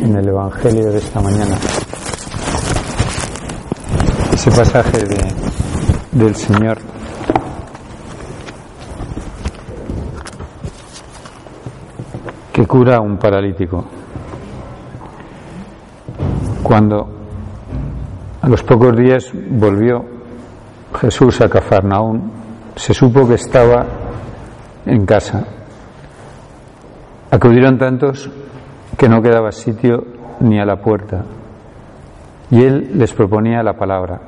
en el, Evangelio de esta mañana. Ese pasaje de, del Señor que cura a un paralítico. Cuando a los pocos días volvió Jesús a Cafarnaún, se supo que estaba en casa. Acudieron tantos que no quedaba sitio ni a la puerta. Y él les proponía la palabra.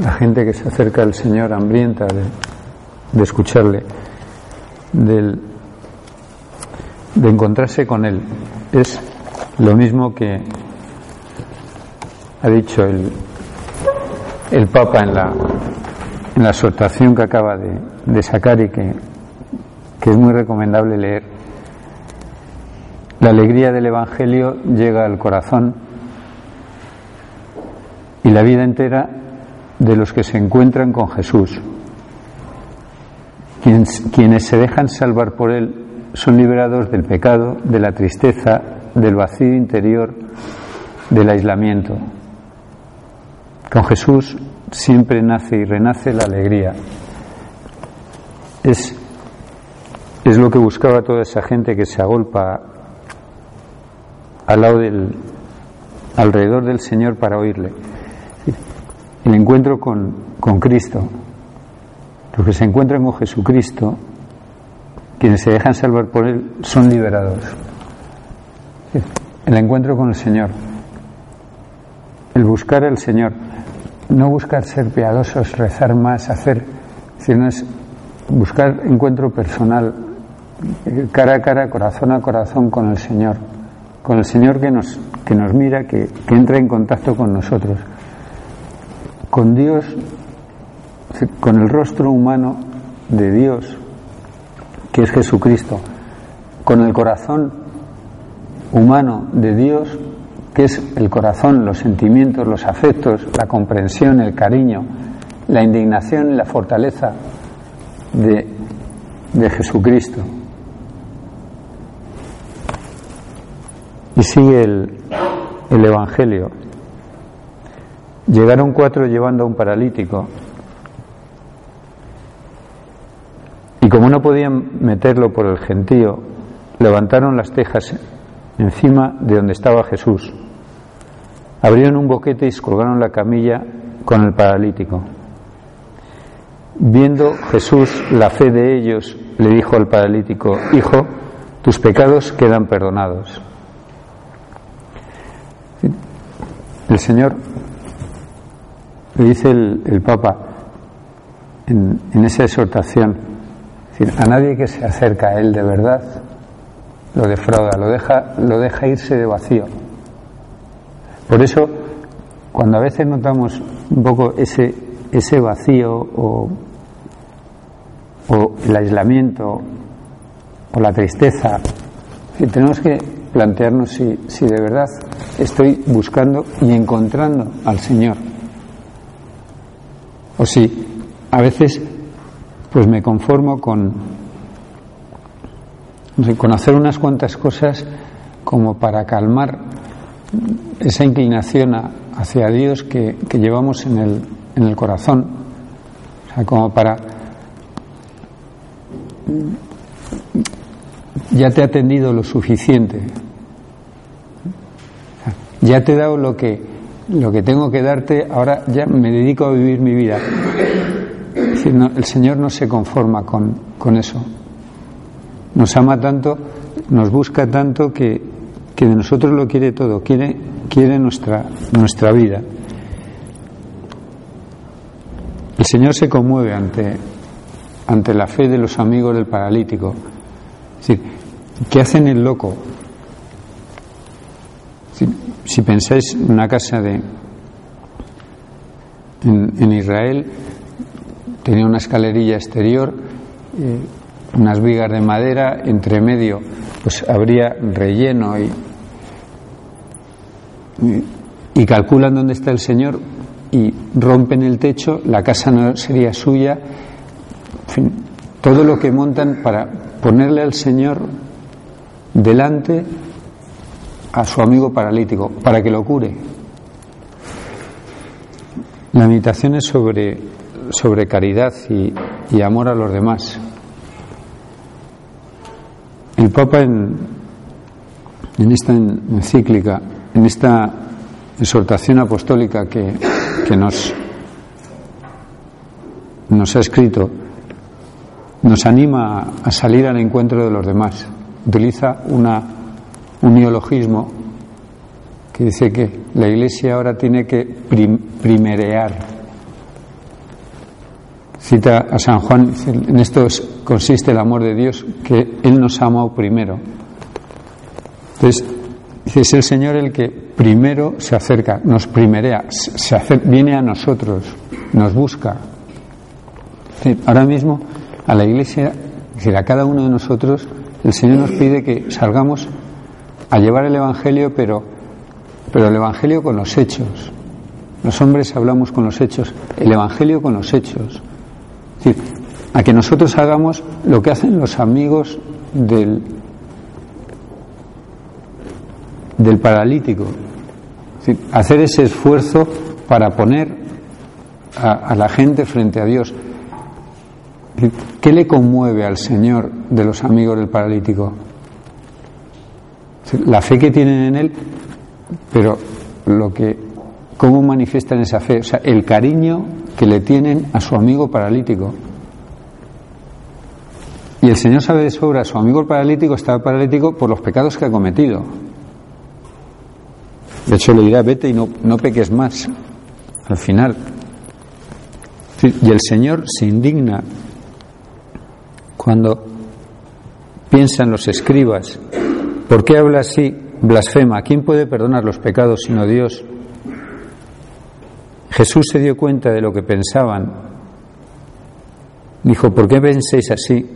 La gente que se acerca al Señor hambrienta de, escucharle, del, de encontrarse con Él. Es lo mismo que ha dicho el, el Papa en la, en la exhortación que acaba de, de sacar y que, que es muy recomendable leer. La alegría del Evangelio llega al corazón y la vida entera de los que se encuentran con Jesús. Quienes, se dejan salvar por Él son liberados del pecado, de la tristeza, del vacío interior, del aislamiento. Con Jesús siempre nace y renace la alegría. Es, es lo que buscaba toda esa gente que se agolpa al lado del, alrededor del Señor para oírle. El encuentro con, con Cristo. Los que se encuentran con Jesucristo, quienes se dejan salvar por Él, son liberados. El encuentro con el Señor. El buscar al Señor. No buscar ser piadosos, rezar más, hacer, sino es buscar encuentro personal, cara a cara, corazón a corazón con el Señor con el Señor que nos, que nos mira, que, que entra en contacto con nosotros, con Dios, con el rostro humano de Dios, que es Jesucristo, con el corazón humano de Dios, que es el corazón, los sentimientos, los afectos, la comprensión, el cariño, la indignación y la fortaleza de, de Jesucristo. Y sigue el, el Evangelio. Llegaron cuatro llevando a un paralítico. Y como no podían meterlo por el gentío, levantaron las tejas encima de donde estaba Jesús. Abrieron un boquete y colgaron la camilla con el paralítico. Viendo Jesús la fe de ellos, le dijo al paralítico, Hijo, tus pecados quedan perdonados. El Señor, le dice el, Papa en, esa exhortación, decir, a nadie que se acerca a Él de verdad lo defrauda, lo deja, lo deja irse de vacío. Por eso, cuando a veces notamos un poco ese, ese vacío o, o el aislamiento o la tristeza, tenemos que plantearnos si, si de verdad estoy buscando y encontrando al Señor. O si a veces pues me conformo con, con hacer unas cuantas cosas como para calmar esa inclinación a, hacia Dios que, que, llevamos en el, en el corazón. O sea, como para ya te ha atendido lo suficiente. Ya te he dado lo que, lo que tengo que darte, ahora ya me dedico a vivir mi vida. el Señor no se conforma con, con eso. Nos ama tanto, nos busca tanto que, que de nosotros lo quiere todo, quiere, quiere nuestra, nuestra vida. El Señor se conmueve ante, ante la fe de los amigos del paralítico. Es decir, ¿qué hacen el loco? Si, pensáis en una casa de en, Israel tenía una escalerilla exterior, eh, unas vigas de madera, entre medio pues habría relleno y, y calculan dónde está el Señor y rompen el techo, la casa no sería suya, todo lo que montan para ponerle al Señor delante a su amigo paralítico, para que lo cure. La meditación es sobre, sobre caridad y, y amor a los demás. El Papa en, en esta encíclica, en esta exhortación apostólica que, que nos, nos ha escrito, nos anima a salir al encuentro de los demás. Utiliza una, un neologismo que dice que la Iglesia ahora tiene que primerear. Cita a San Juan, en esto consiste el amor de Dios, que Él nos ha amado primero. Entonces, es el Señor el que primero se acerca, nos primerea, se viene a nosotros, nos busca. Ahora mismo a la iglesia, decir, a cada uno de nosotros, el Señor nos pide que salgamos a llevar el Evangelio, pero, pero el Evangelio con los hechos. Los hombres hablamos con los hechos, el Evangelio con los hechos. Es decir, a que nosotros hagamos lo que hacen los amigos del, del paralítico. hacer ese esfuerzo para poner a, la gente frente a Dios. ¿Qué le conmueve al Señor de los amigos del paralítico? La fe que tienen en Él, pero lo que, cómo manifiestan esa fe, o sea, el cariño que le tienen a su amigo paralítico. Y el Señor sabe de sobra, su amigo paralítico estaba paralítico por los pecados que ha cometido. De hecho, le dirá, vete y no, no peques más. Al final. Y el Señor se indigna cuando piensan los escribas, ¿por qué habla así? Blasfema. ¿Quién puede perdonar los pecados sino Dios? Jesús se dio cuenta de lo que pensaban. Dijo, ¿por qué penséis así?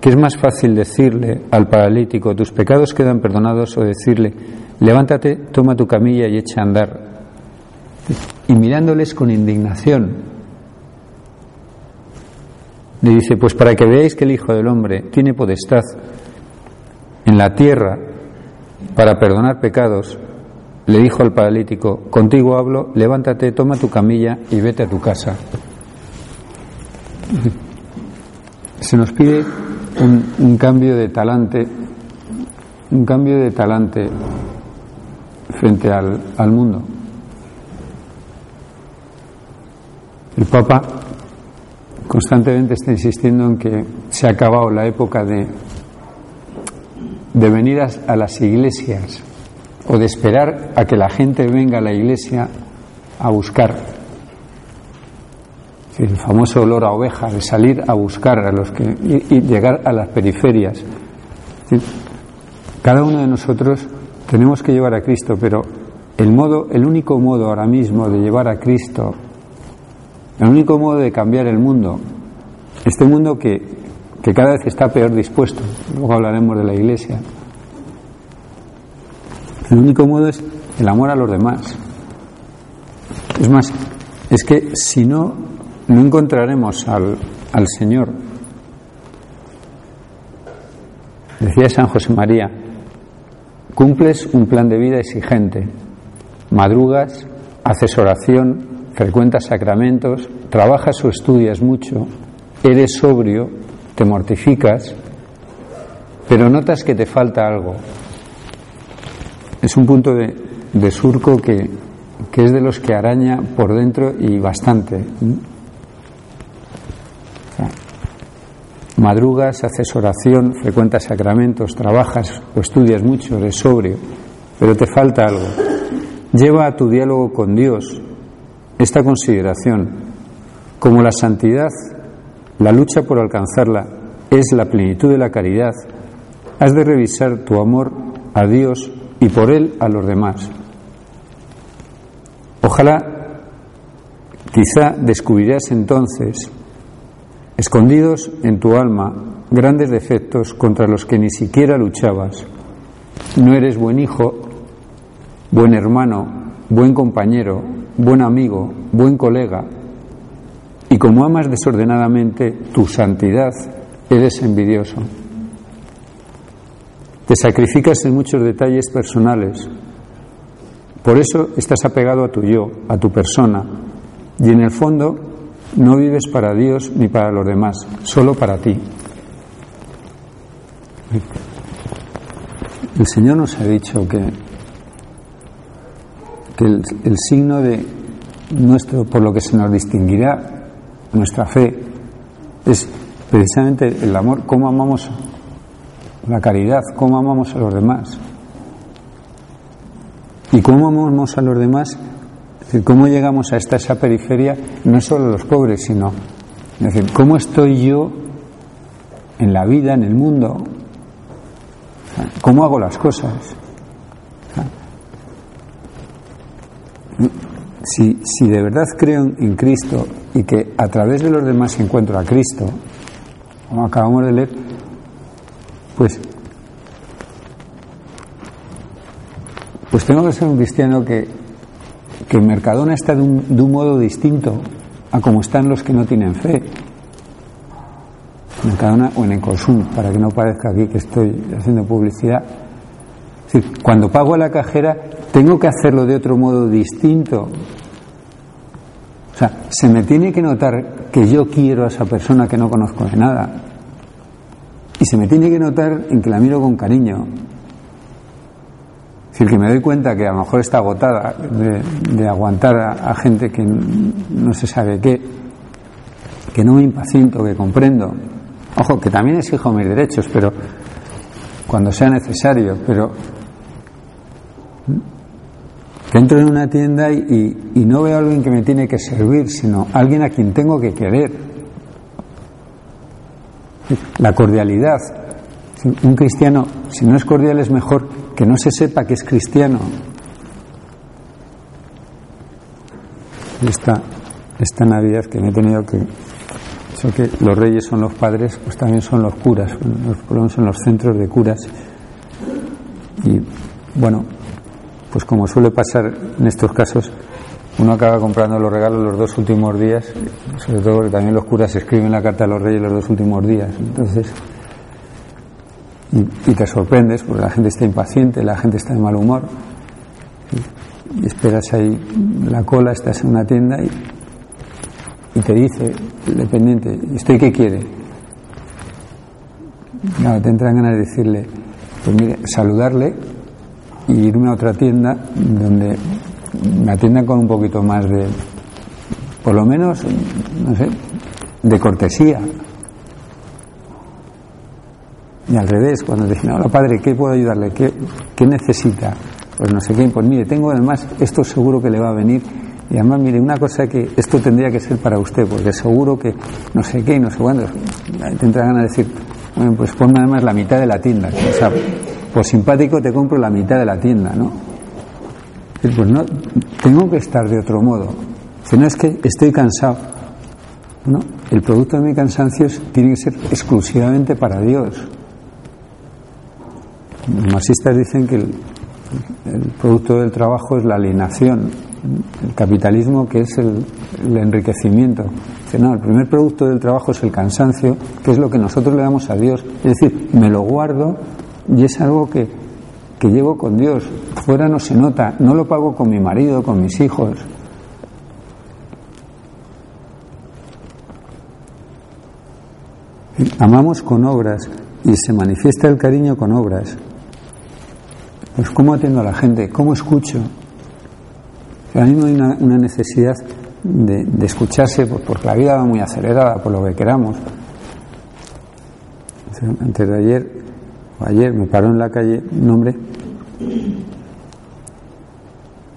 ¿Qué es más fácil decirle al paralítico, tus pecados quedan perdonados, o decirle, levántate, toma tu camilla y echa a andar. Y mirándoles con indignación, le dice, pues para que veáis que el Hijo del Hombre tiene potestad en la tierra para perdonar pecados, le dijo al paralítico, contigo hablo, levántate, toma tu camilla y vete a tu casa. Se nos pide un, un cambio de talante, un cambio de talante frente al, al mundo. El Papa constantemente está insistiendo en que se ha acabado la época de, de venir a, las iglesias o de esperar a que la gente venga a la iglesia a buscar. El famoso olor a oveja, de salir a buscar a los que y llegar a las periferias. Cada uno de nosotros tenemos que llevar a Cristo, pero el modo, el único modo ahora mismo de llevar a Cristo, el único modo de cambiar el mundo, este mundo que, que cada vez está peor dispuesto, luego hablaremos de la iglesia, el único modo es el amor a los demás. Es más, es que si no, no encontraremos al, al Señor. Decía San José María, Cumples un plan de vida exigente. Madrugas, haces oración, frecuentas sacramentos, trabajas o estudias mucho, eres sobrio, te mortificas, pero notas que te falta algo. Es un punto de, surco que, que es de los que araña por dentro y bastante. madrugas, haces oración, frecuentas sacramentos, trabajas o estudias mucho, eres sobrio, pero te falta algo. Lleva a tu diálogo con Dios esta consideración. Como la santidad, la lucha por alcanzarla es la plenitud de la caridad, has de revisar tu amor a Dios y por él a los demás. Ojalá, quizá descubrirás entonces, escondidos en tu alma, grandes defectos contra los que ni siquiera luchabas. No eres buen hijo, buen hermano, buen compañero, buen amigo, buen colega. Y como amas desordenadamente tu santidad, eres envidioso. Te sacrificas en muchos detalles personales. Por eso estás apegado a tu yo, a tu persona. Y en el fondo no vives para Dios ni para los demás, solo para ti. El Señor nos ha dicho que, el signo de nuestro, por lo que se nos distinguirá nuestra fe, es precisamente el amor, cómo amamos la caridad, cómo amamos a los demás. Y cómo amamos a los demás, es decir, cómo llegamos a esta esa periferia, no solo los pobres, sino, es decir, cómo estoy yo en la vida, en el mundo, cómo hago las cosas. Si, si de verdad creo en Cristo y que a través de los demás encuentro a Cristo, como acabamos de leer, pues, pues tengo que ser un cristiano que, que Mercadona está de un, modo distinto a como están los que no tienen fe. Mercadona o en Ecosum, para que no parezca aquí que estoy haciendo publicidad. Cuando pago a la cajera, tengo que hacerlo de otro modo distinto. O sea, se me tiene que notar que yo quiero a esa persona que no conozco de nada. Y se me tiene que notar en que la miro con cariño. Es decir, que me doy cuenta que a lo mejor está agotada de, aguantar a, gente que no se sabe qué, que no me impaciento, que comprendo. Ojo, que también exijo mis derechos, pero cuando sea necesario, pero entro en una tienda y, y no veo a alguien que me tiene que servir, sino alguien a quien tengo que querer la cordialidad. Un cristiano, si no es cordial, es mejor que no se sepa que es cristiano. Esta, esta Navidad que me he tenido que. Eso que los reyes son los padres, pues también son los curas, los problemas son los centros de curas. Y bueno, pues como suele pasar en estos casos, uno acaba comprando los regalos los dos últimos días, sobre todo porque también los curas escriben la carta a los reyes los dos últimos días. Entonces, y, te sorprendes porque la gente está impaciente, la gente está de mal humor. Y, esperas ahí la cola, estás en una tienda y, te dice el dependiente, ¿y usted qué quiere? Claro, te entran ganas de decirle, pues mire, saludarle y irme a otra tienda donde me atiendan con un poquito más de, por lo menos, no sé, de cortesía. Y al revés, cuando dicen, hola padre, ¿qué puedo ayudarle? ¿Qué, ¿Qué, necesita? Pues no sé qué, pues mire, tengo además, esto seguro que le va a venir. Y además, mire, una cosa que esto tendría que ser para usted, porque seguro que no sé qué, no sé cuándo. Te entra ganas de decir, bueno, pues ponme además la mitad de la tienda. O sea, por simpático te compro la mitad de la tienda, ¿no? Pues no, tengo que estar de otro modo. Si no es que estoy cansado. No, el producto de mi cansancio tiene que ser exclusivamente para Dios. Los marxistas dicen que el, producto del trabajo es la alienación, el capitalismo que es el, el enriquecimiento. Dice, no, el primer producto del trabajo es el cansancio, que es lo que nosotros le damos a Dios. Es decir, me lo guardo y es algo que, que llevo con Dios. Fuera no se nota, no lo pago con mi marido, con mis hijos. Amamos con obras y se manifiesta el cariño con obras. Pues cómo atiendo a la gente, cómo escucho, Ahora mismo hay una, necesidad de, escucharse porque la vida va muy acelerada, por lo que queramos. Antes de ayer, ayer, me paró en la calle un hombre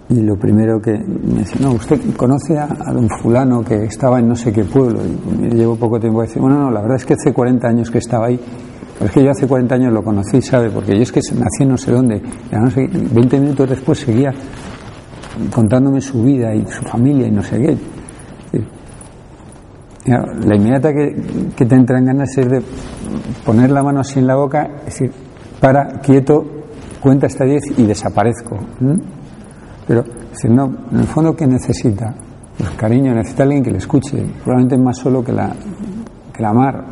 y lo primero que me dice, no, usted conoce a, don fulano que estaba en no sé qué pueblo y llevo poco tiempo a decir, bueno, no, la verdad es que hace 40 años que estaba ahí, pero es que yo hace 40 años lo conocí, ¿sabe? Porque yo es que nací no sé dónde, y no sé, 20 minutos después seguía contándome su vida y su familia y no sé qué. La inmediata que, que te entran ganas es de poner la mano así en la boca, es decir, para, quieto, cuenta hasta 10 y desaparezco. Pero, si no, en el fondo, ¿qué necesita? Pues cariño, necesita alguien que le escuche, probablemente más solo que la, que la mar.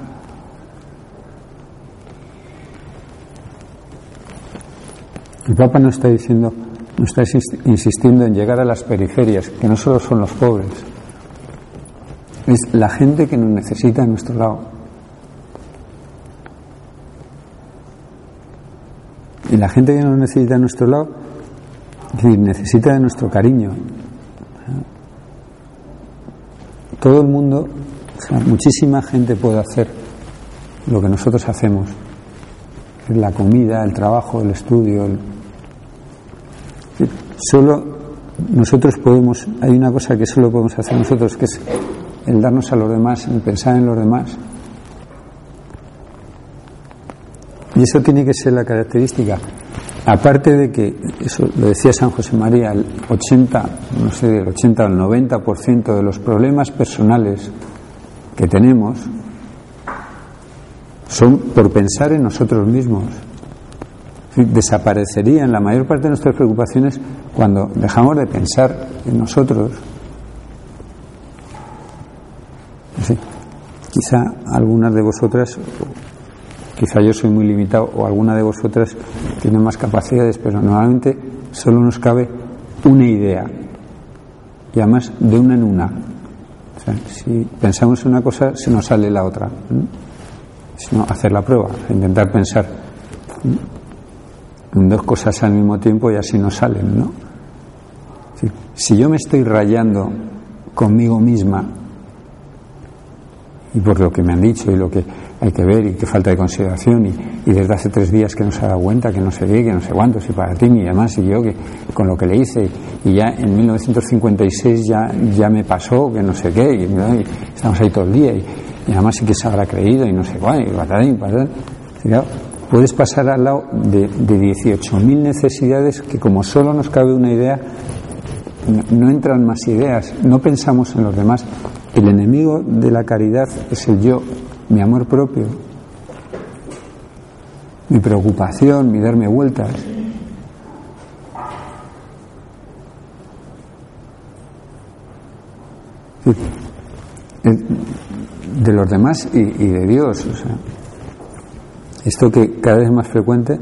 El Papa no está diciendo, no está insistiendo en llegar a las periferias, que no solo son los pobres, es la gente que nos necesita a nuestro lado. Y la gente que nos necesita a nuestro lado necesita de nuestro cariño. Todo el mundo, muchísima gente puede hacer lo que nosotros hacemos. La comida, el trabajo, el estudio. Solo nosotros podemos, hay una cosa que solo podemos hacer nosotros, que es el darnos a los demás, el pensar en los demás. Y eso tiene que ser la característica Aparte de que, eso lo decía San José María, el 80, no sé, el 80 o el 90% de los problemas personales que tenemos son por pensar en nosotros mismos. Desaparecerían la mayor parte de nuestras preocupaciones cuando dejamos de pensar en nosotros. Quizá algunas de vosotras Quizá yo soy muy limitado o alguna de vosotras tiene más capacidades, pero normalmente solo nos cabe una idea y además de una en una. Si pensamos en una cosa, se nos sale la otra. Sino hacer la prueba, intentar pensar en dos cosas al mismo tiempo y así nos salen, ¿no? Si yo me estoy rayando conmigo misma y por lo que me han dicho y lo que hay que ver y qué falta de consideración y, desde hace tres días que no se ha dado cuenta que no sé qué, que no sé cuánto, si para ti ni además y yo que con lo que le hice y ya en 1956 ya, ya me pasó que no sé qué y, estamos ahí todo el día y, además sí que se habrá creído y no sé cuál y puedes pasar al lado de, de 18.000 necesidades que como solo nos cabe una idea no entran más ideas, no pensamos en los demás. El enemigo de la caridad es el yo, mi amor propio, mi preocupación, mi darme vueltas. De los demás y, de Dios. esto que cada vez es más frecuente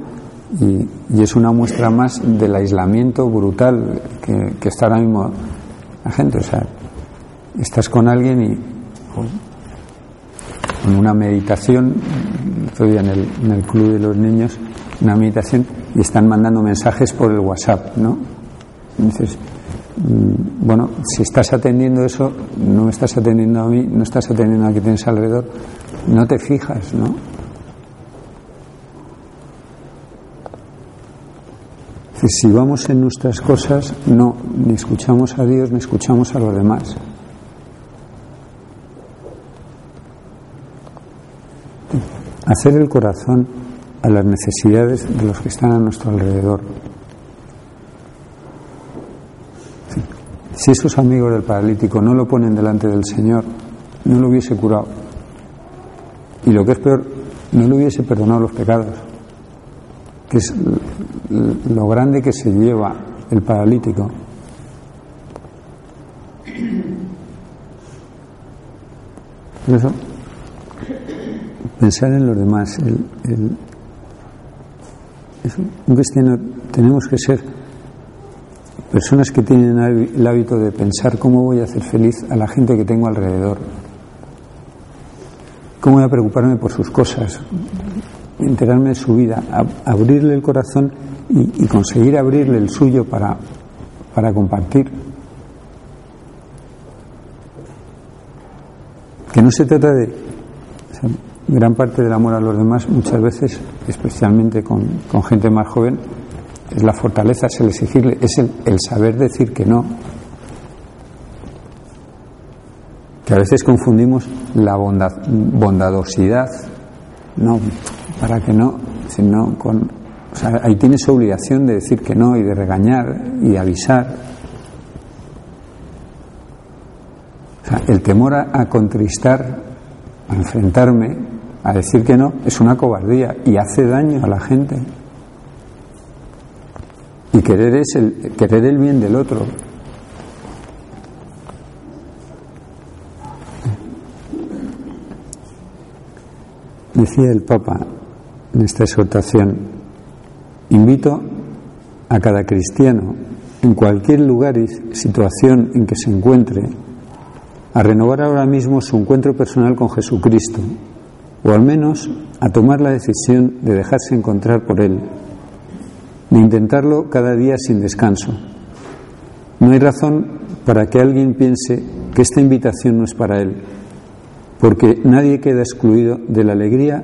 y, es una muestra más del aislamiento brutal que, que, está ahora mismo la gente. O sea, estás con alguien y con una meditación, estoy en el, en el club de los niños, una meditación y están mandando mensajes por el WhatsApp, ¿no? Entonces, mm, bueno, si estás atendiendo eso, no estás atendiendo a mí, no estás atendiendo a que tienes alrededor, no te fijas, ¿no? Si vamos en nuestras cosas, no, ni escuchamos a Dios, ni escuchamos a los demás. Hacer el corazón a las necesidades de los que están a nuestro alrededor. Si esos amigos del paralítico no lo ponen delante del Señor, no lo hubiese curado. Y lo que es peor, no le hubiese perdonado los pecados, que es lo grande que se lleva el paralítico. Por eso, pensar en los demás. El, un cristiano tenemos que ser personas que tienen el hábito de pensar cómo voy a hacer feliz a la gente que tengo alrededor, cómo voy a preocuparme por sus cosas, enterarme de su vida, abrirle el corazón y, conseguir abrirle el suyo para, para compartir. Que no se trata de gran parte del amor a los demás muchas veces especialmente con, con gente más joven es la fortaleza es el exigirle es el, el saber decir que no. Que a veces confundimos la bondad, bondadosidad no para que no sino con o sea, ahí tienes obligación de decir que no y de regañar y avisar. El temor a, contristar, a enfrentarme, a decir que no, es una cobardía y hace daño a la gente. Y querer es el, querer el bien del otro. Decía el Papa en esta exhortación, invito a cada cristiano, en cualquier lugar y situación en que se encuentre, a renovar ahora mismo su encuentro personal con Jesucristo, o al menos a tomar la decisión de dejarse encontrar por Él, de intentarlo cada día sin descanso. No hay razón para que alguien piense que esta invitación no es para Él, porque nadie queda excluido de la alegría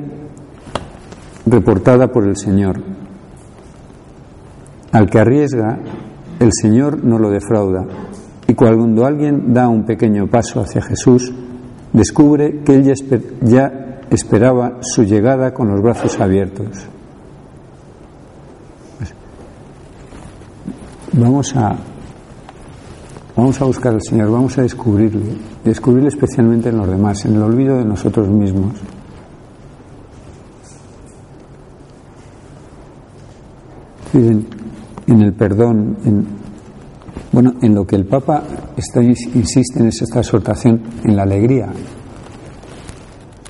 reportada por el Señor. Al que arriesga, el Señor no lo defrauda. Y cuando alguien da un pequeño paso hacia Jesús, descubre que él ya, esperaba su llegada con los brazos abiertos. Pues, vamos a vamos a buscar al Señor, vamos a descubrirle, descubrirle especialmente en los demás, en el olvido de nosotros mismos. En, el perdón, en, bueno, en lo que el Papa está, insiste en esta exhortación, en la alegría.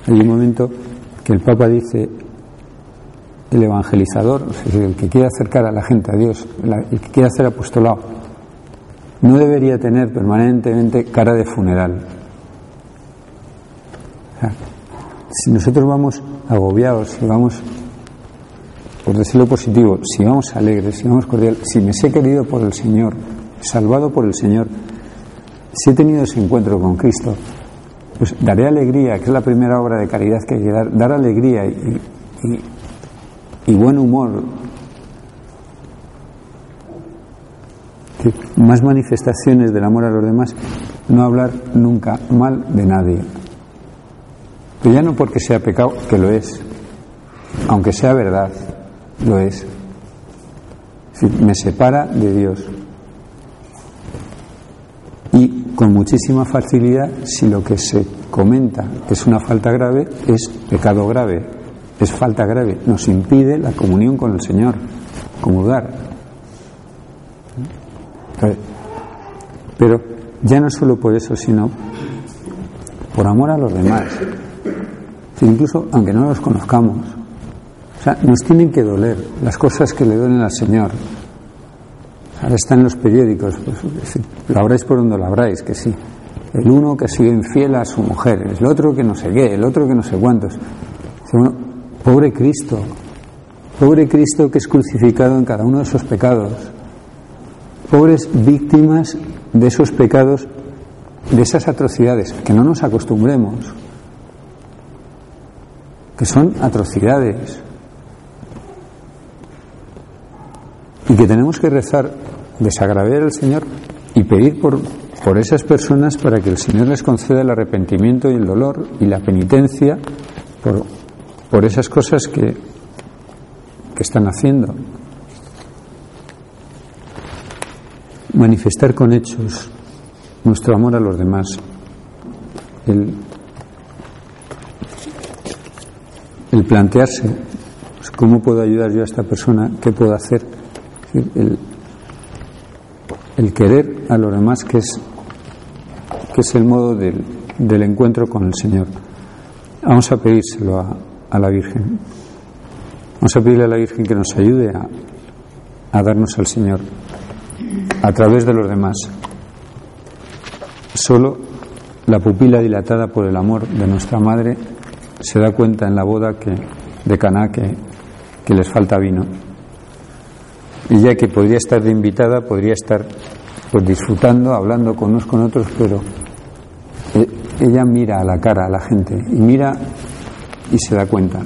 Hay un momento que el Papa dice, el evangelizador, el que quiere acercar a la gente a Dios, el que quiere hacer apostolado, no debería tener permanentemente cara de funeral. si nosotros vamos agobiados, si vamos, por decirlo positivo, si vamos alegres, si vamos cordiales, si me sé querido por el Señor, salvado por el Señor, si he tenido ese encuentro con Cristo, pues daré alegría, que es la primera obra de caridad que hay que dar, dar alegría y, buen humor. más manifestaciones del amor a los demás, no hablar nunca mal de nadie. Pero ya no porque sea pecado, que lo es, aunque sea verdad, lo es. me separa de Dios con muchísima facilidad si lo que se comenta es una falta grave, es pecado grave, es falta grave, nos impide la comunión con el Señor, comulgar. Pero ya no solo por eso, sino por amor a los demás, incluso aunque no los conozcamos. O sea, nos tienen que doler las cosas que le duelen al Señor, Ahora está en los periódicos, pues, lo habráis por donde lo habráis, que sí. El uno que sigue infiel a su mujer, el otro que no sé qué, el otro que no sé cuántos. pobre Cristo, pobre Cristo que es crucificado en cada uno de esos pecados. Pobres víctimas de esos pecados, de esas atrocidades, que no nos acostumbremos, que son atrocidades. Y que tenemos que rezar, desagradecer al Señor y pedir por, por esas personas para que el Señor les conceda el arrepentimiento y el dolor y la penitencia por, por esas cosas que, que están haciendo. Manifestar con hechos nuestro amor a los demás. El, el plantearse pues, cómo puedo ayudar yo a esta persona, qué puedo hacer el, querer a los demás, que es, que es el modo del, encuentro con el Señor. Vamos a pedírselo a, a, la Virgen. Vamos a pedirle a la Virgen que nos ayude a, darnos al Señor a través de los demás. Solo la pupila dilatada por el amor de nuestra madre se da cuenta en la boda que, de Caná que les falta vino y ya que podría estar de invitada, podría estar pues disfrutando, hablando con unos con otros, pero eh, ella mira a la cara a la gente y mira y se da cuenta.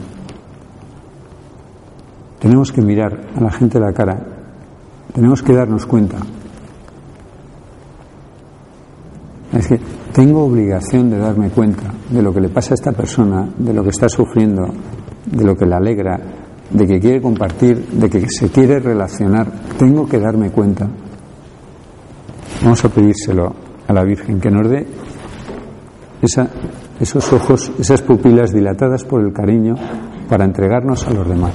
Tenemos que mirar a la gente a la cara, tenemos que darnos cuenta. Es que tengo obligación de darme cuenta de lo que le pasa a esta persona, de lo que está sufriendo, de lo que le alegra, de que quiere compartir, de que se quiere relacionar. Tengo que darme cuenta. Vamos a pedírselo a la Virgen que nos dé esos ojos, esas pupilas dilatadas por el cariño para entregarnos a los demás.